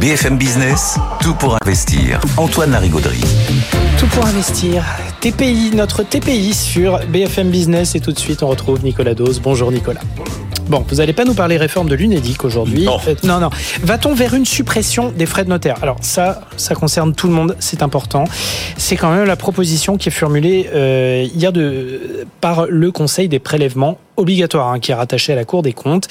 BFM Business, tout pour investir. Antoine Larigauderie. Tout pour investir. TPI, notre TPI sur BFM Business. Et tout de suite, on retrouve Nicolas Dose. Bonjour Nicolas. Bon, vous n'allez pas nous parler réforme de l'UNEDIC aujourd'hui. Non. Euh, non, non. Va-t-on vers une suppression des frais de notaire? Alors ça, ça concerne tout le monde, c'est important. C'est quand même la proposition qui est formulée euh, hier de, par le Conseil des prélèvements obligatoires, hein, qui est rattaché à la Cour des comptes.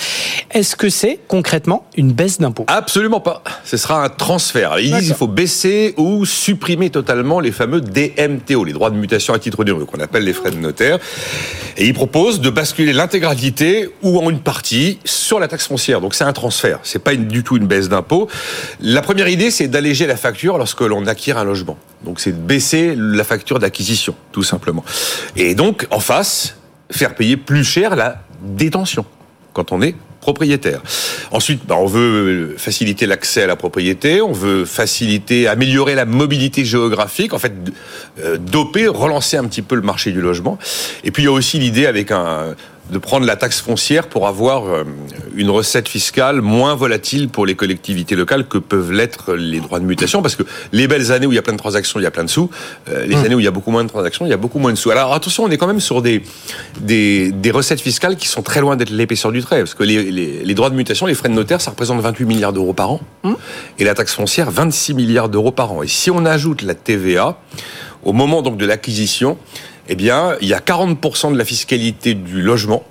Est-ce que c'est concrètement une baisse d'impôts? Absolument pas. Ce sera un transfert. Ils disent qu'il faut baisser ou supprimer totalement les fameux DMTO, les droits de mutation à titre onéreux, qu'on appelle les frais de notaire. Et ils proposent de basculer l'intégralité ou en une partie sur la taxe foncière. Donc c'est un transfert. C'est pas une- du tout une baisse d'impôt. La première idée, c'est d'alléger la facture lorsque l'on acquiert un logement. Donc c'est de baisser la facture d'acquisition, tout simplement. Et donc, en face, faire payer plus cher la détention quand on est propriétaire. Ensuite, bah, on veut faciliter l'accès à la propriété, on veut faciliter, améliorer la mobilité géographique, en fait, euh, doper, relancer un petit peu le marché du logement. Et puis il y a aussi l'idée avec un de prendre la taxe foncière pour avoir euh, une recette fiscale moins volatile pour les collectivités locales que peuvent l'être les droits de mutation, parce que les belles années où il y a plein de transactions, il y a plein de sous, euh, les années où il y a beaucoup moins de transactions, il y a beaucoup moins de sous. Alors attention, on est quand même sur des, des, des recettes fiscales qui sont très loin d'être l'épaisseur du trait, parce que les, les, les droits de mutation, les frais de notaire, ça représente 28 milliards d'euros par an, et la taxe foncière, 26 milliards d'euros par an. Et si on ajoute la TVA, au moment donc de l'acquisition, eh bien, il y a 40% de la fiscalité du logement,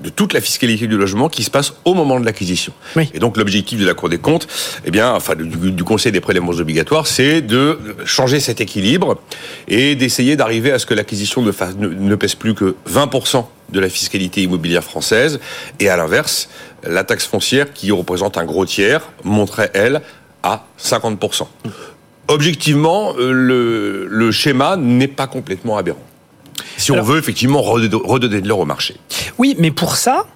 de toute la fiscalité du logement qui se passe au moment de l'acquisition. Oui. Et donc l'objectif de la Cour des comptes, eh bien, enfin du, du Conseil des prélèvements obligatoires, c'est de changer cet équilibre et d'essayer d'arriver à ce que l'acquisition ne, fasse- ne, ne pèse plus que 20% de la fiscalité immobilière française, et à l'inverse, la taxe foncière, qui représente un gros tiers, monterait, elle, à 50%. Objectivement, euh, le, le schéma n'est pas complètement aberrant. Si on Alors- veut effectivement redonner de l'or au marché. Oui, mais pour ça,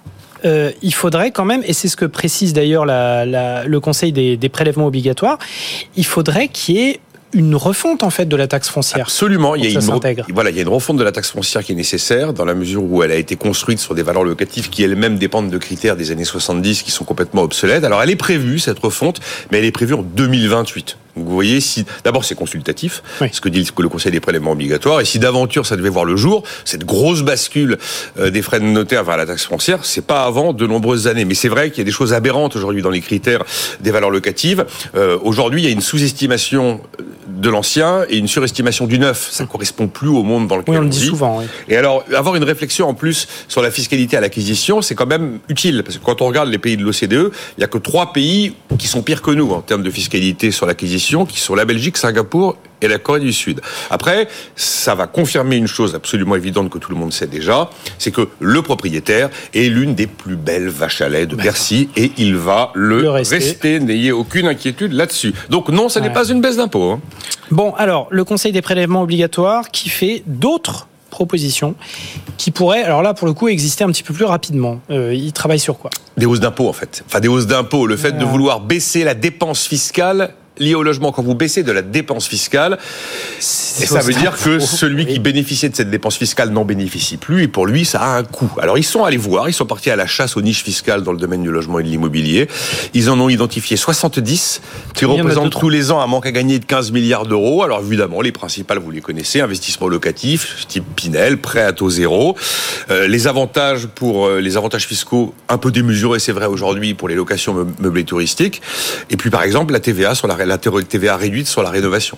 euh, il faudrait quand même, et c'est ce que précise d'ailleurs le Conseil des, des prélèvements obligatoires, il faudrait qu'il y ait une refonte en fait de la taxe foncière. Absolument, il y, a une, voilà, il y a une refonte de la taxe foncière qui est nécessaire dans la mesure où elle a été construite sur des valeurs locatives qui elles-mêmes dépendent de critères des années 70 qui sont complètement obsolètes. Alors elle est prévue, cette refonte, mais elle est prévue en 2028. Donc vous voyez, si d'abord c'est consultatif, Oui. ce que dit le le Conseil des prélèvements obligatoires, et si d'aventure ça devait voir le jour, cette grosse bascule euh, des frais de notaire vers la taxe foncière, c'est pas avant de nombreuses années. Mais c'est vrai qu'il y a des choses aberrantes aujourd'hui dans les critères des valeurs locatives. Euh, aujourd'hui, il y a une sous-estimation de l'ancien et une surestimation du neuf. Ça correspond plus au monde dans lequel Oui, on le dit vit. souvent. oui. Et alors, avoir une réflexion en plus sur la fiscalité à l'acquisition, c'est quand même utile. Parce que quand on regarde les pays de l'OCDE, il y a que trois pays qui sont pires que nous en termes de fiscalité sur l'acquisition, qui sont la Belgique, Singapour et la Corée du Sud. Après, ça va confirmer une chose absolument évidente que tout le monde sait déjà, c'est que le propriétaire est l'une des plus belles vaches à lait de Bercy et il va le, Le rester. rester. N'ayez aucune inquiétude là-dessus. Donc non, ça n'est pas une baisse d'impôt. hein. Bon, alors, le Conseil des prélèvements obligatoires qui fait d'autres propositions qui pourraient, alors là, pour le coup, exister un petit peu plus rapidement. Euh, il travaille sur quoi? Des hausses d'impôts, en fait. Enfin, des hausses d'impôts. Le fait de vouloir baisser la dépense fiscale liée au logement. Quand vous baissez de la dépense fiscale, ça veut dire que celui qui bénéficiait de cette dépense fiscale n'en bénéficie plus, et pour lui, ça a un coût. Alors, ils sont allés voir, ils sont partis à la chasse aux niches fiscales dans le domaine du logement et de l'immobilier. Ils en ont identifié 70, qui représentent tous les ans un manque à gagner de 15 milliards d'euros. Alors, évidemment, les principales, vous les connaissez, investissement locatif, type Pinel, prêt à taux zéro. Euh, les avantages pour euh, les avantages fiscaux un peu démesurés, c'est vrai aujourd'hui pour les locations meu- meublées touristiques. Et puis par exemple la TVA sur la, la TVA réduite sur la rénovation.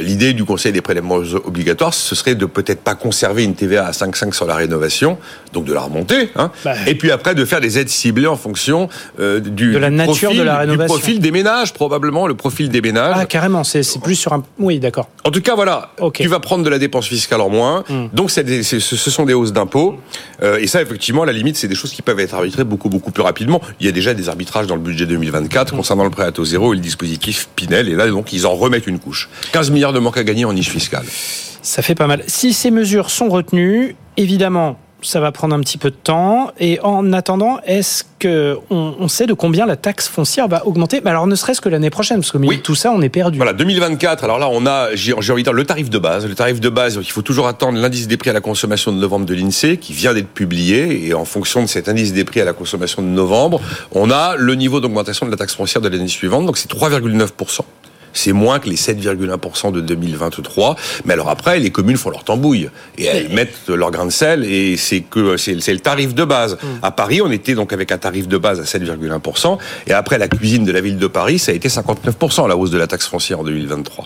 L'idée du Conseil des prélèvements obligatoires, ce serait de peut-être pas conserver une TVA à 5,5 sur la rénovation, donc de la remonter, hein, Bah. et puis après de faire des aides ciblées en fonction euh, du, De la du nature profil, de la du rénovation. profil des ménages, probablement le profil des ménages. Ah, carrément, c'est plus sur un. Oui, d'accord. En tout cas, voilà, tu vas prendre de la dépense fiscale en moins, Hmm. donc des- ce sont des hausses d'impôts, Euh, et ça, effectivement, à la limite, c'est des choses qui peuvent être arbitrées beaucoup, beaucoup plus rapidement. Il y a déjà des arbitrages dans le budget 2024 Hmm. concernant le prêt à taux zéro et le dispositif Pinel, et là, donc, ils en remettent une couche. 15 milliards de manque à gagner en niche fiscale. Ça fait pas mal. Si ces mesures sont retenues, évidemment, ça va prendre un petit peu de temps. Et en attendant, est-ce que on, sait de combien la taxe foncière va augmenter? Mais alors, ne serait-ce que l'année prochaine, parce que Oui. de tout ça, on est perdu. Voilà, 2024. Alors là, on a, j'ai envie de dire, le tarif de base. Le tarif de base, il faut toujours attendre l'indice des prix à la consommation de novembre de l'INSEE, qui vient d'être publié. Et en fonction de cet indice des prix à la consommation de novembre, on a le niveau d'augmentation de la taxe foncière de l'année suivante. Donc c'est 3,9%. C'est moins que les 7,1% de 2023. Mais alors après, les communes font leur tambouille. Et elles mettent leur grain de sel et c'est que, c'est le tarif de base. À Paris, on était donc avec un tarif de base à 7,1%. Et après, la cuisine de la ville de Paris, ça a été 59%, la hausse de la taxe foncière en 2023.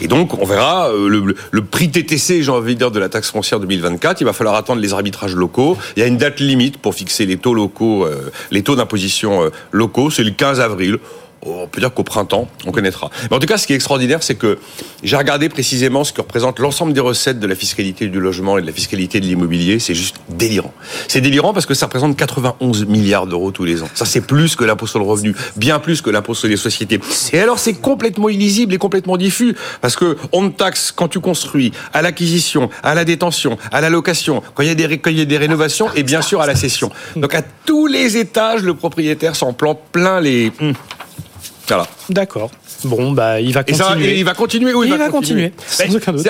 Et donc, on verra euh, le, le- le prix TTC, j'ai envie de dire, de la taxe foncière 2024. Il va falloir attendre les arbitrages locaux. Il y a une date limite pour fixer les taux locaux, euh, les taux d'imposition euh, locaux. C'est le 15 avril. On peut dire qu'au printemps, on connaîtra. Mais en tout cas, ce qui est extraordinaire, c'est que j'ai regardé précisément ce que représente l'ensemble des recettes de la fiscalité du logement et de la fiscalité de l'immobilier. C'est juste délirant. C'est délirant parce que ça représente 91 milliards d'euros tous les ans. Ça, c'est plus que l'impôt sur le revenu, bien plus que l'impôt sur les sociétés. Et alors, c'est complètement illisible et complètement diffus parce que on taxe quand tu construis, à l'acquisition, à la détention, à la location, quand il y a des, y a des rénovations et bien sûr à la cession. Donc, à tous les étages, le propriétaire s'en plante plein les. Voilà. D'accord. Bon, bah, il va Et, ça, continuer. et il va continuer oui, Il va continuer, sans Mais aucun doute.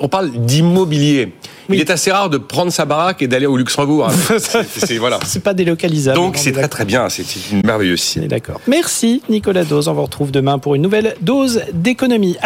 On parle d'immobilier. Il est assez rare de prendre sa baraque et d'aller au Luxembourg. hein. C'est- voilà. Pas délocalisable. Donc On c'est est très très bien. C'est une merveilleuse signe. D'accord. Merci Nicolas Dose. On vous retrouve demain pour une nouvelle dose d'économie.